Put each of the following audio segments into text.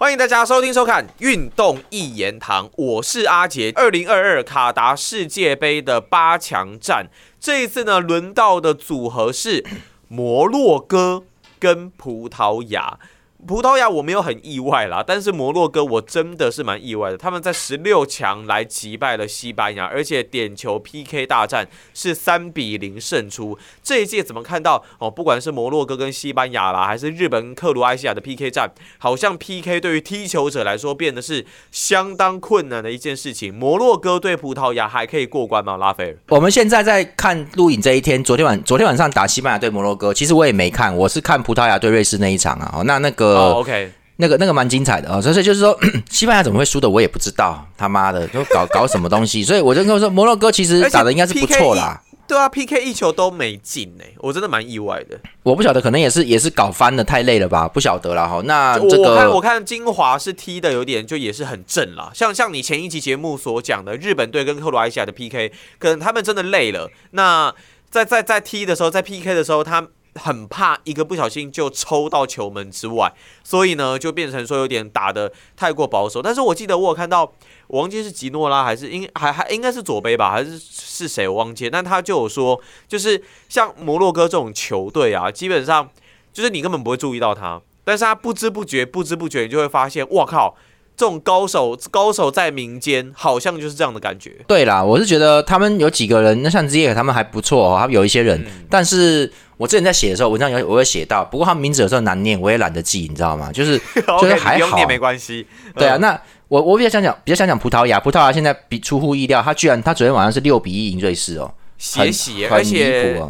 欢迎大家收听收看《运动一言堂》，我是阿杰。二零二二卡达世界杯的八强战，这一次呢，轮到的组合是摩洛哥跟葡萄牙。葡萄牙我没有很意外啦，但是摩洛哥我真的是蛮意外的。他们在十六强来击败了西班牙，而且点球 PK 大战是三比零胜出。这一届怎么看到哦？不管是摩洛哥跟西班牙啦，还是日本克罗埃西亚的 PK 战，好像 PK 对于踢球者来说变得是相当困难的一件事情。摩洛哥对葡萄牙还可以过关吗？拉斐尔，我们现在在看录影这一天，昨天晚昨天晚上打西班牙对摩洛哥，其实我也没看，我是看葡萄牙对瑞士那一场啊。哦，那那个。哦，OK，那个那个蛮精彩的啊，所以就是说，西班牙怎么会输的，我也不知道，他妈的，就搞搞什么东西，所以我就跟我说，摩洛哥其实打的应该是不错啦。对啊，PK 一球都没进呢，我真的蛮意外的。我不晓得，可能也是也是搞翻了，太累了吧？不晓得了哈。那这个我看我看金华是踢的有点，就也是很正啦。像像你前一期节目所讲的，日本队跟克罗埃西亚的 PK，可能他们真的累了。那在在在踢的时候，在 PK 的时候，他。很怕一个不小心就抽到球门之外，所以呢就变成说有点打的太过保守。但是我记得我有看到，我忘记是吉诺拉还是应还还应该是左杯吧，还是是谁我忘记。但他就有说，就是像摩洛哥这种球队啊，基本上就是你根本不会注意到他，但是他不知不觉不知不觉你就会发现，哇靠！这种高手，高手在民间，好像就是这样的感觉。对啦，我是觉得他们有几个人，那像 Z 他们还不错哦，他们有一些人。但是我之前在写的时候，文章有我会写到，不过他们名字有时候难念，我也懒得记，你知道吗？就是 就是还好，念没关系。对啊，那我我比较想讲，比较想讲葡萄牙，葡萄牙现在比出乎意料，他居然他昨天晚上是六比一赢瑞士哦，血洗，而且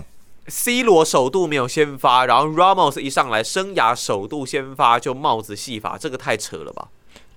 C 罗首度没有先发，然后 Ramos 一上来，生涯首度先发就帽子戏法，这个太扯了吧？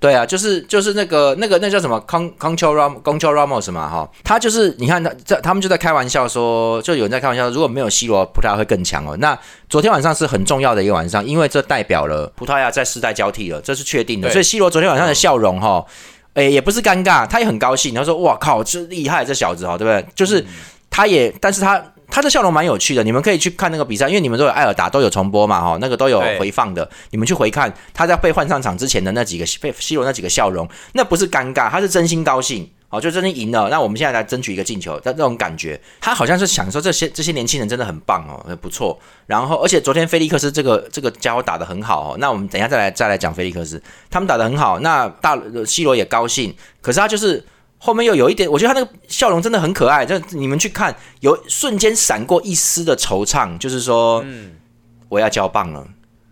对啊，就是就是那个那个那叫什么 Con Control Ram Control Ramos 嘛哈，他就是你看他这他们就在开玩笑说，就有人在开玩笑，如果没有 C 罗，葡萄牙会更强哦。那昨天晚上是很重要的一个晚上，因为这代表了葡萄牙在世代交替了，这是确定的。所以 C 罗昨天晚上的笑容哈，诶也不是尴尬，他也很高兴，他说哇靠，这厉害这小子哈，对不对？就是他也，但是他。他的笑容蛮有趣的，你们可以去看那个比赛，因为你们都有艾尔达都有重播嘛，哈，那个都有回放的，你们去回看他在被换上场之前的那几个被 C 罗那几个笑容，那不是尴尬，他是真心高兴，哦，就真的赢了。那我们现在来争取一个进球，但这种感觉，他好像是想说这些这些年轻人真的很棒哦，很不错。然后，而且昨天菲利克斯这个这个家伙打的很好哦，那我们等一下再来再来讲菲利克斯，他们打的很好，那大 C 罗也高兴，可是他就是。后面又有一点，我觉得他那个笑容真的很可爱。就你们去看，有瞬间闪过一丝的惆怅，就是说，嗯我要交棒了。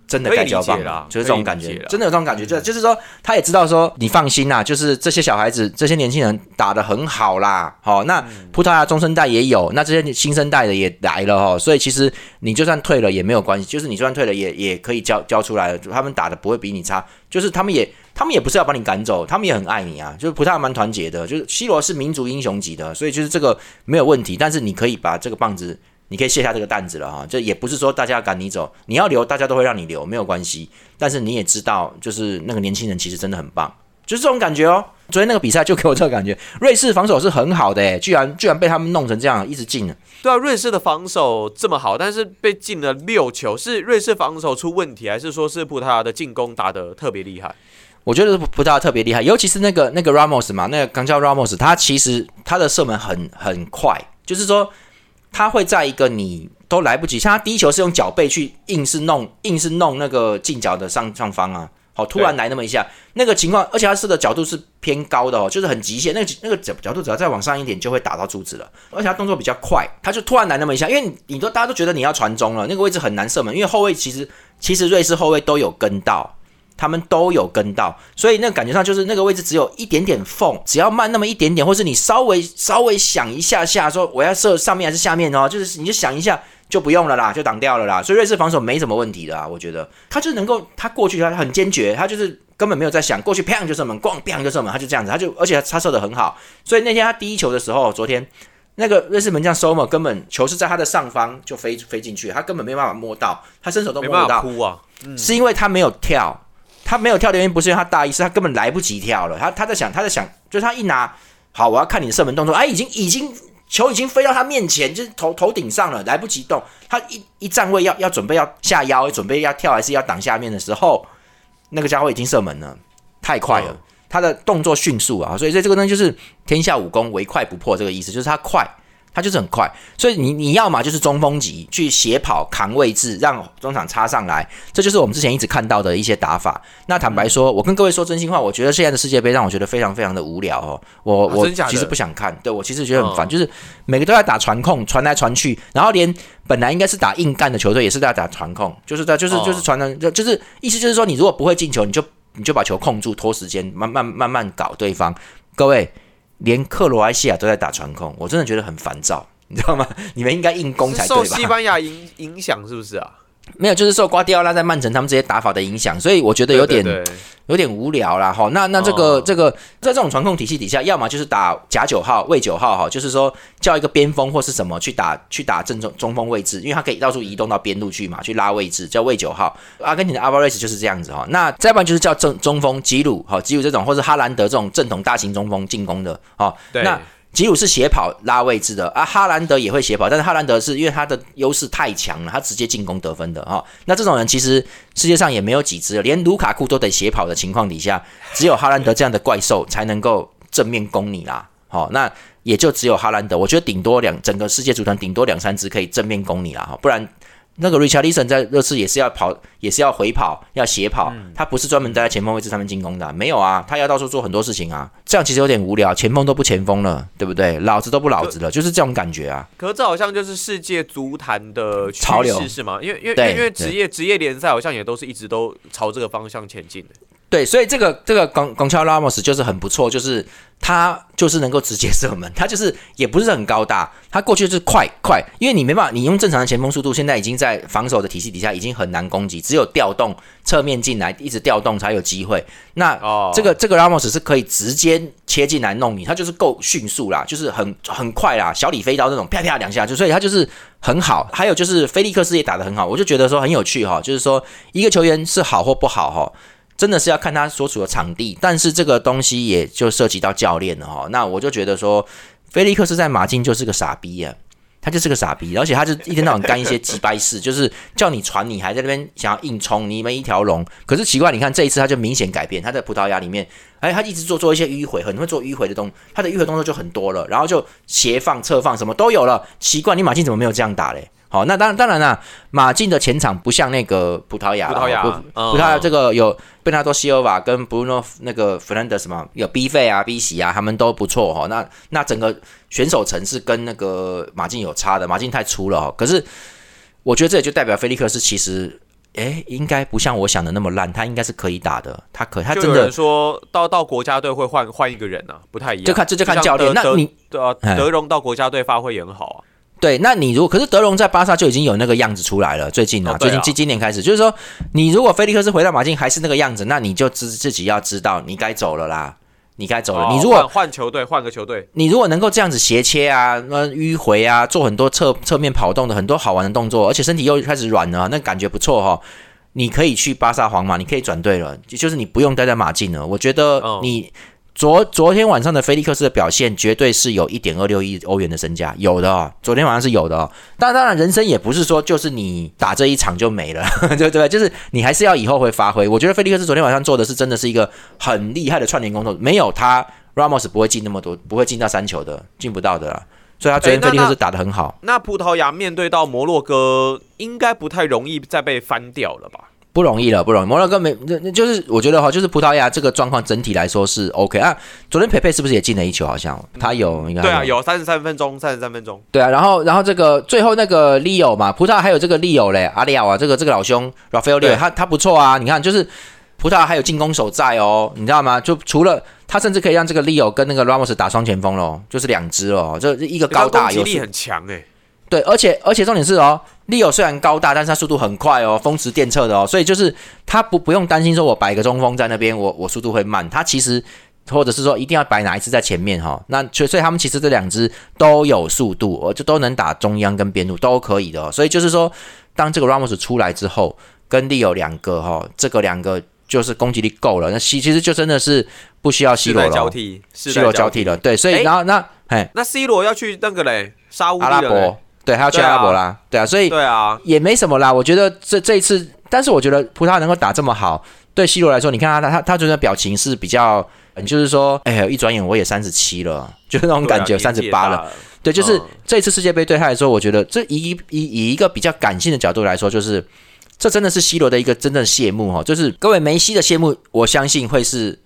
真的该交棒了，就是这种感觉，真的有这种感觉，就就是说，他也知道说，你放心啦，就是这些小孩子、这些年轻人打的很好啦，好，那葡萄牙中生代也有，那这些新生代的也来了哈，所以其实你就算退了也没有关系，就是你就算退了也也可以交交出来了，他们打的不会比你差，就是他们也他们也不是要把你赶走，他们也很爱你啊，就是葡萄牙蛮团结的，就是 C 罗是民族英雄级的，所以就是这个没有问题，但是你可以把这个棒子。你可以卸下这个担子了哈，这也不是说大家赶你走，你要留，大家都会让你留，没有关系。但是你也知道，就是那个年轻人其实真的很棒，就是这种感觉哦。昨天那个比赛就给我这个感觉，瑞士防守是很好的诶，居然居然被他们弄成这样，一直进了。对啊，瑞士的防守这么好，但是被进了六球，是瑞士防守出问题，还是说是葡萄牙的进攻打得特别厉害？我觉得葡萄牙特别厉害，尤其是那个那个 Ramos 嘛，那个刚叫 Ramos，他其实他的射门很很快，就是说。他会在一个你都来不及，像他第一球是用脚背去硬是弄，硬是弄那个近角的上上方啊，好突然来那么一下，那个情况，而且他射的角度是偏高的哦，就是很极限，那个那个角角度只要再往上一点就会打到柱子了，而且他动作比较快，他就突然来那么一下，因为你都大家都觉得你要传中了，那个位置很难射门，因为后卫其实其实瑞士后卫都有跟到。他们都有跟到，所以那感觉上就是那个位置只有一点点缝，只要慢那么一点点，或是你稍微稍微想一下下，说我要射上面还是下面哦，就是你就想一下就不用了啦，就挡掉了啦。所以瑞士防守没什么问题的啊，我觉得他就能够他过去他很坚决，他就是根本没有在想过去，砰就射门，咣砰就射门，他就这样子，他就而且他射的很好。所以那天他第一球的时候，昨天那个瑞士门将 Somer 根本球是在他的上方就飞飞进去，他根本没办法摸到，他伸手都摸不到，啊，是因为他没有跳。他没有跳的原因不是因为他大意，是他根本来不及跳了。他他在想，他在想，就是他一拿好，我要看你的射门动作。哎，已经已经球已经飞到他面前，就是头头顶上了，来不及动。他一一站位要要准备要下腰，准备要跳还是要挡下面的时候，那个家伙已经射门了。太快了，他的动作迅速啊，所以这这个东西就是天下武功唯快不破这个意思，就是他快。他就是很快，所以你你要嘛就是中锋级去斜跑扛位置，让中场插上来，这就是我们之前一直看到的一些打法。那坦白说，我跟各位说真心话，我觉得现在的世界杯让我觉得非常非常的无聊哦。我我其实不想看，对我其实觉得很烦，就是每个都在打传控，传来传去，然后连本来应该是打硬干的球队也是在打传控，就是在就是就是传的，就就是意思就是说，你如果不会进球，你就你就把球控住，拖时间，慢慢慢慢搞对方。各位。连克罗埃西亚都在打传控，我真的觉得很烦躁，你知道吗？你们应该硬攻才对吧？受西班牙影影响是不是啊？没有，就是受瓜迪奥拉在曼城他们这些打法的影响，所以我觉得有点有点无聊啦。哈，那那这个这个在这种传控体系底下，要么就是打假九号、卫九号哈，就是说叫一个边锋或是什么去打去打正中中锋位置，因为他可以到处移动到边路去嘛，去拉位置叫卫九号。阿根廷的阿巴瑞斯就是这样子哈。那再不然就是叫正中锋吉鲁哈，吉鲁这种或者哈兰德这种正统大型中锋进攻的哈。那吉鲁是斜跑拉位置的啊，哈兰德也会斜跑，但是哈兰德是因为他的优势太强了，他直接进攻得分的哈。那这种人其实世界上也没有几只，连卢卡库都得斜跑的情况底下，只有哈兰德这样的怪兽才能够正面攻你啦。好，那也就只有哈兰德，我觉得顶多两整个世界足坛顶多两三只可以正面攻你啦，哈，不然。那个 Richardson 在热刺也是要跑，也是要回跑，要斜跑，他不是专门待在前锋位置上面进攻的，没有啊，他要到处做很多事情啊，这样其实有点无聊，前锋都不前锋了，对不对？老子都不老子了，就是这种感觉啊。可是这好像就是世界足坛的潮流是吗？因为因为因为职业职业联赛好像也都是一直都朝这个方向前进的。对，所以这个这个冈冈乔拉莫斯就是很不错，就是他就是能够直接射门，他就是也不是很高大，他过去就是快快，因为你没办法，你用正常的前锋速度，现在已经在防守的体系底下已经很难攻击，只有调动侧面进来，一直调动才有机会。那这个这个拉莫斯是可以直接切进来弄你，他就是够迅速啦，就是很很快啦，小李飞刀那种啪啪两下就，所以他就是很好。还有就是菲利克斯也打得很好，我就觉得说很有趣哈，就是说一个球员是好或不好哈。真的是要看他所处的场地，但是这个东西也就涉及到教练了哈。那我就觉得说，菲利克斯在马竞就是个傻逼啊，他就是个傻逼，而且他就一天到晚干一些鸡掰事，就是叫你传，你还在那边想要硬冲，你们一条龙。可是奇怪，你看这一次他就明显改变，他在葡萄牙里面，哎，他一直做做一些迂回，很会做迂回的动，他的迂回动作就很多了，然后就斜放、侧放什么都有了。奇怪，你马竞怎么没有这样打嘞？好，那当然当然啦，马竞的前场不像那个葡萄牙，葡萄牙，葡萄牙这个有贝纳多西欧瓦跟布鲁诺那个弗兰德什么有 B 费啊 B 席啊，他们都不错哈。那那整个选手层是跟那个马竞有差的，马竞太粗了哈。可是我觉得这也就代表菲利克斯其实，哎，应该不像我想的那么烂，他应该是可以打的，他可他真的说到到国家队会换换一个人啊，不太一样，就看这就看教练。那你对啊，德容到国家队发挥也很好啊。对，那你如果可是德容在巴萨就已经有那个样子出来了，最近啊，最近今今年开始，就是说你如果菲利克斯回到马竞还是那个样子，那你就自自己要知道你该走了啦，你该走了。你如果换球队，换个球队，你如果能够这样子斜切啊，那迂回啊，做很多侧侧面跑动的很多好玩的动作，而且身体又开始软了，那感觉不错哈。你可以去巴萨、皇马，你可以转队了，就是你不用待在马竞了。我觉得你。昨昨天晚上的菲利克斯的表现，绝对是有一点二六亿欧元的身价，有的哦。昨天晚上是有的哦。但当然，人生也不是说就是你打这一场就没了，对不对？就是你还是要以后会发挥。我觉得菲利克斯昨天晚上做的是真的是一个很厉害的串联工作，没有他，Ramos 不会进那么多，不会进到三球的，进不到的。所以他昨天菲利克斯打的很好。那葡萄牙面对到摩洛哥，应该不太容易再被翻掉了吧？不容易了，不容易。摩洛哥没，那那就是我觉得哈，就是葡萄牙这个状况整体来说是 OK 啊。昨天佩佩是不是也进了一球？好像他有，应该对啊，有三十三分钟，三十三分钟。对啊，然后然后这个最后那个 Leo 嘛，葡萄牙还有这个 Leo 嘞，阿里奥啊，这个这个老兄 Rafael Leo，他他不错啊。你看，就是葡萄牙还有进攻手在哦，你知道吗？就除了他，甚至可以让这个 Leo 跟那个 Ramos 打双前锋喽，就是两支哦，这一个高大，有力很强哎。对，而且而且重点是哦，利友虽然高大，但是他速度很快哦，风驰电掣的哦，所以就是他不不用担心说我摆个中锋在那边，我我速度会慢。他其实或者是说一定要摆哪一只在前面哈，那所以所以他们其实这两只都有速度，我就都能打中央跟边路都可以的。哦所以就是说，当这个 Ramos 出来之后，跟利友两个哈，这个两个就是攻击力够了，那其其实就真的是不需要 C 罗了，C 罗交替了。对，所以然后那哎，那 C 罗要去那个嘞，沙乌阿拉伯。对，他要去阿拉伯啦，对啊，所以对啊，也没什么啦。我觉得这这一次，但是我觉得葡萄牙能够打这么好，对 C 罗来说，你看他他他他觉得表情是比较，嗯就是说，哎呀，一转眼我也三十七了，就是那种感觉，三十八了。对，就是嗯这一次世界杯对他来说，我觉得这以以以一个比较感性的角度来说，就是这真的是 C 罗的一个真正谢幕哈。就是各位梅西的谢幕，我相信会是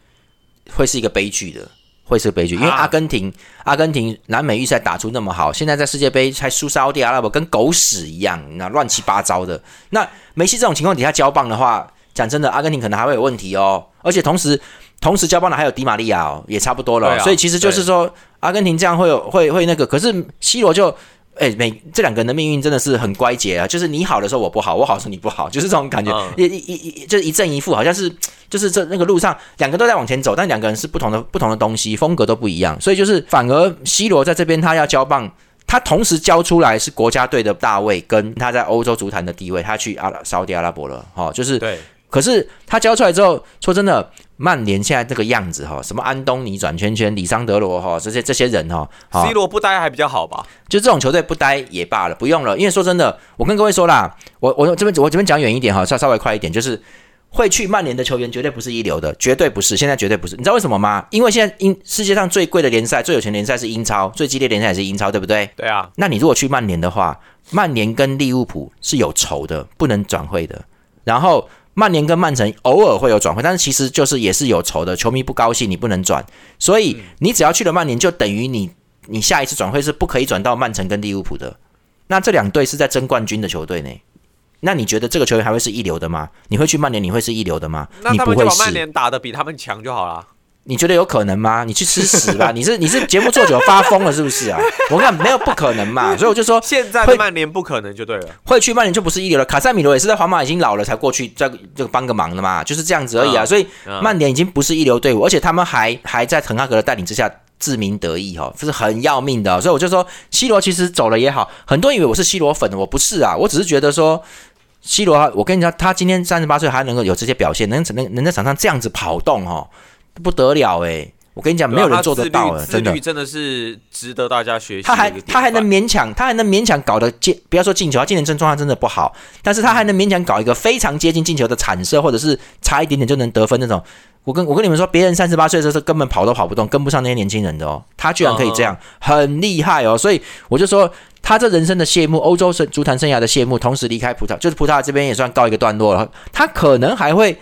会是一个悲剧的，会是悲剧，因为啊阿根廷阿根廷南美预赛打出那么好，现在在世界杯还输沙特阿拉伯，跟狗屎一样，那乱七八糟的。那梅西这种情况底下交棒的话，讲真的，阿根廷可能还会有问题哦。而且同时同时交棒的还有迪玛利亚哦，也差不多了哦、啊所以其实就是说，阿根廷这样会有会会那个，可是 C 罗就。哎，每这两个人的命运真的是很乖结啊！就是你好的时候我不好，我好的时候你不好，就是这种感觉，嗯一一一一就是一正一负，好像是就是这那个路上两个都在往前走，但两个人是不同的不同的东西，风格都不一样，所以就是反而 C 罗在这边他要交棒，他同时交出来是国家队的大卫，跟他在欧洲足坛的地位，他去阿拉沙特阿拉伯了，哈、哦，就是对，可是他教出来之后，说真的，曼联现在这个样子哈，什么安东尼转圈圈、里桑德罗哈，这些这些人哈，C 罗不待还比较好吧？就这种球队不待也罢了，不用了。因为说真的，我跟各位说啦，我我这边我这边讲远一点哈，稍稍微快一点，就是会去曼联的球员绝对不是一流的，绝对不是，现在绝对不是。你知道为什么吗？因为现在英世界上最贵的联赛、最有钱联赛是英超，最激烈联赛也是英超，对不对？对啊，那你如果去曼联的话，曼联跟利物浦是有仇的，不能转会的。然后曼联跟曼城偶尔会有转会，但是其实就是也是有仇的，球迷不高兴你不能转，所以你只要去了曼联，就等于你你下一次转会是不可以转到曼城跟利物浦的。那这两队是在争冠军的球队呢。那你觉得这个球员还会是一流的吗？你会去曼联？你会是一流的吗？那你不会他们就把曼。联打得比他们强就好了。你觉得有可能吗？你去吃屎吧！你是你是节目做久发疯了是不是啊？我看没有不可能嘛，所以我就说现在曼联不可能就对了。会去曼联就不是一流了。卡塞米罗也是在皇马已经老了才过去，再这个帮个忙的嘛，就是这样子而已啊。嗯所以嗯曼联已经不是一流队伍，而且他们还还在滕哈格的带领之下自鸣得意哈、哦，这是很要命的哦、所以我就说，C 罗其实走了也好，很多人以为我是 C 罗粉，我不是啊，我只是觉得说。C 罗啊，我跟你讲，他今天三十八岁还能够有这些表现，能能能在场上这样子跑动哦，不得了诶、我跟你讲，没有人做得到了，真的。真的是值得大家学习。他还他还能勉强，他还能勉强搞得进，不要说进球，他今年真状态真的不好，但是他还能勉强搞一个非常接近进球的铲射，或者是差一点点就能得分那种。我跟我跟你们说，别人三十八岁的时候是根本跑都跑不动，跟不上那些年轻人的哦，他居然可以这样，很厉害哦。所以我就说，他这人生的谢幕，欧洲生足坛生涯的谢幕，同时离开葡萄，就是葡萄牙这边也算告一个段落了。他可能还会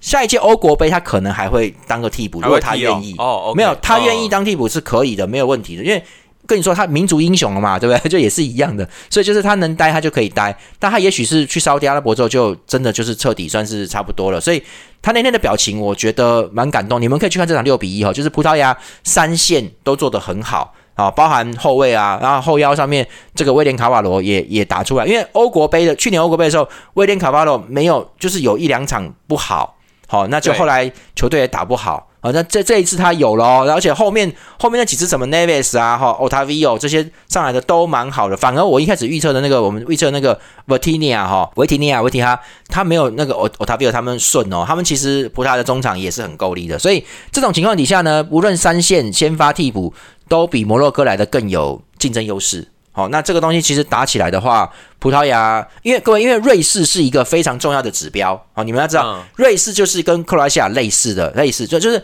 下一届欧国杯，他可能还会当个替补，如果他愿意。哦，没有，他愿意当。替补是可以的，没有问题的。因为跟你说，他民族英雄了嘛，对不对？就也是一样的，所以就是他能待，他就可以待。但他也许是去沙特阿拉伯之后，就真的就是彻底算是差不多了。所以他那天的表情，我觉得蛮感动。你们可以去看这场六比一哈，就是葡萄牙三线都做得很好啊，包含后卫啊，然后后腰上面这个威廉卡瓦罗也也打出来。因为欧国杯的去年欧国杯的时候，威廉卡瓦罗没有，就是有一两场不好。好，那就后来球队也打不好，好，那这这一次他有了哦，而且后面后面那几支什么 Neves 啊，哈，Otavio 这些上来的都蛮好的，反而我一开始预测的那个，我们预测那个 Vertinia 哈，维提尼亚维提哈，他没有那个 O- Otavio 他们顺哦，他们其实葡萄牙的中场也是很够力的，所以这种情况底下呢，无论三线先发替补，都比摩洛哥来的更有竞争优势。好，那这个东西其实打起来的话，葡萄牙，因为各位，因为瑞士是一个非常重要的指标，好，你们要知道，嗯瑞士就是跟克罗埃西亚类似的，类似就就是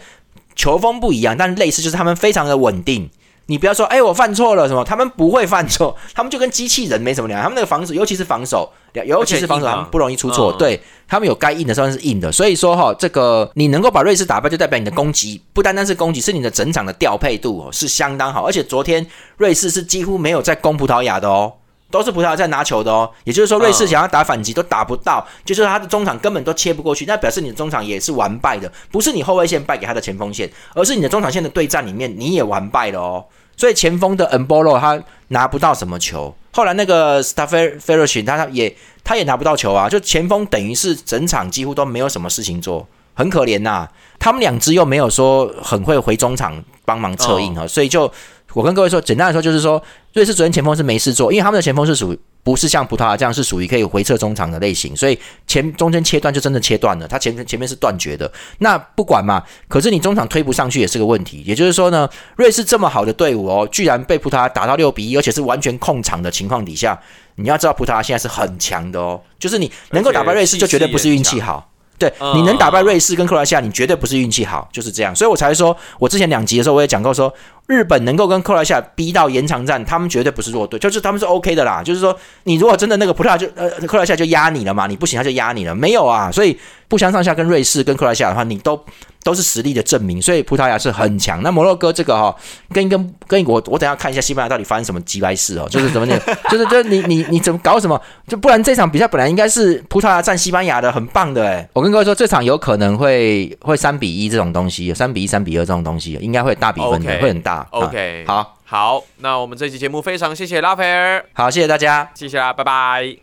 球风不一样，但类似就是他们非常的稳定。你不要说，哎、我犯错了什么，他们不会犯错，他们就跟机器人没什么两样。他们那个防守，尤其是防守，尤其是防守，他们不容易出错。嗯对他们有该硬的时候是硬的，所以说哈，这个你能够把瑞士打败，就代表你的攻击不单单是攻击，是你的整场的调配度哦是相当好。而且昨天瑞士是几乎没有在攻葡萄牙的哦。都是葡萄牙在拿球的哦，也就是说，瑞士嗯想要打反击都打不到，就是他的中场根本都切不过去，那表示你的中场也是完败的，不是你后卫线败给他的前锋线，而是你的中场线的对战里面你也完败了哦。所以前锋的 e n b o l o 他拿不到什么球，后来那个 s t a f f e r o s h i n 他他也他也拿不到球啊，就前锋等于是整场几乎都没有什么事情做，很可怜呐、他们两支又没有说很会回中场帮忙策应啊，所以就我跟各位说，简单来说就是说，瑞士昨天前锋是没事做，因为他们的前锋是属于不是像葡萄牙这样是属于可以回撤中场的类型，所以前中间切断就真的切断了，他前前面是断绝的。那不管嘛，可是你中场推不上去也是个问题。也就是说呢，瑞士这么好的队伍哦，居然被葡萄牙打到六比一，而且是完全控场的情况底下，你要知道葡萄牙现在是很强的哦，就是你能够打败瑞士，就绝对不是运气好。对，嗯你能打败瑞士跟克罗埃西亚，你绝对不是运气好，就是这样。所以我才说，我之前两集的时候我也讲过说。日本能够跟克罗埃西亚逼到延长战，他们绝对不是弱队，就是他们是 OK 的啦。就是说，你如果真的那个葡萄牙就呃克罗埃西亚就压你了嘛，你不行他就压你了，没有啊。所以不相上下跟瑞士跟克罗埃西亚的话，你都都是实力的证明。所以葡萄牙是很强。那摩洛哥这个哈、跟跟跟我我等一下看一下西班牙到底发生什么鸡掰事哦，就是怎么你 就是就是你你你怎么搞什么？就不然这场比赛本来应该是葡萄牙战西班牙的，很棒的哎。我跟各位说，这场有可能会会三比一这种东西，三比一、三比二这种东西，应该会大比分的会很大。OK，啊好好，那我们这期节目非常谢谢拉斐尔，好，谢谢大家。谢谢啦，拜拜。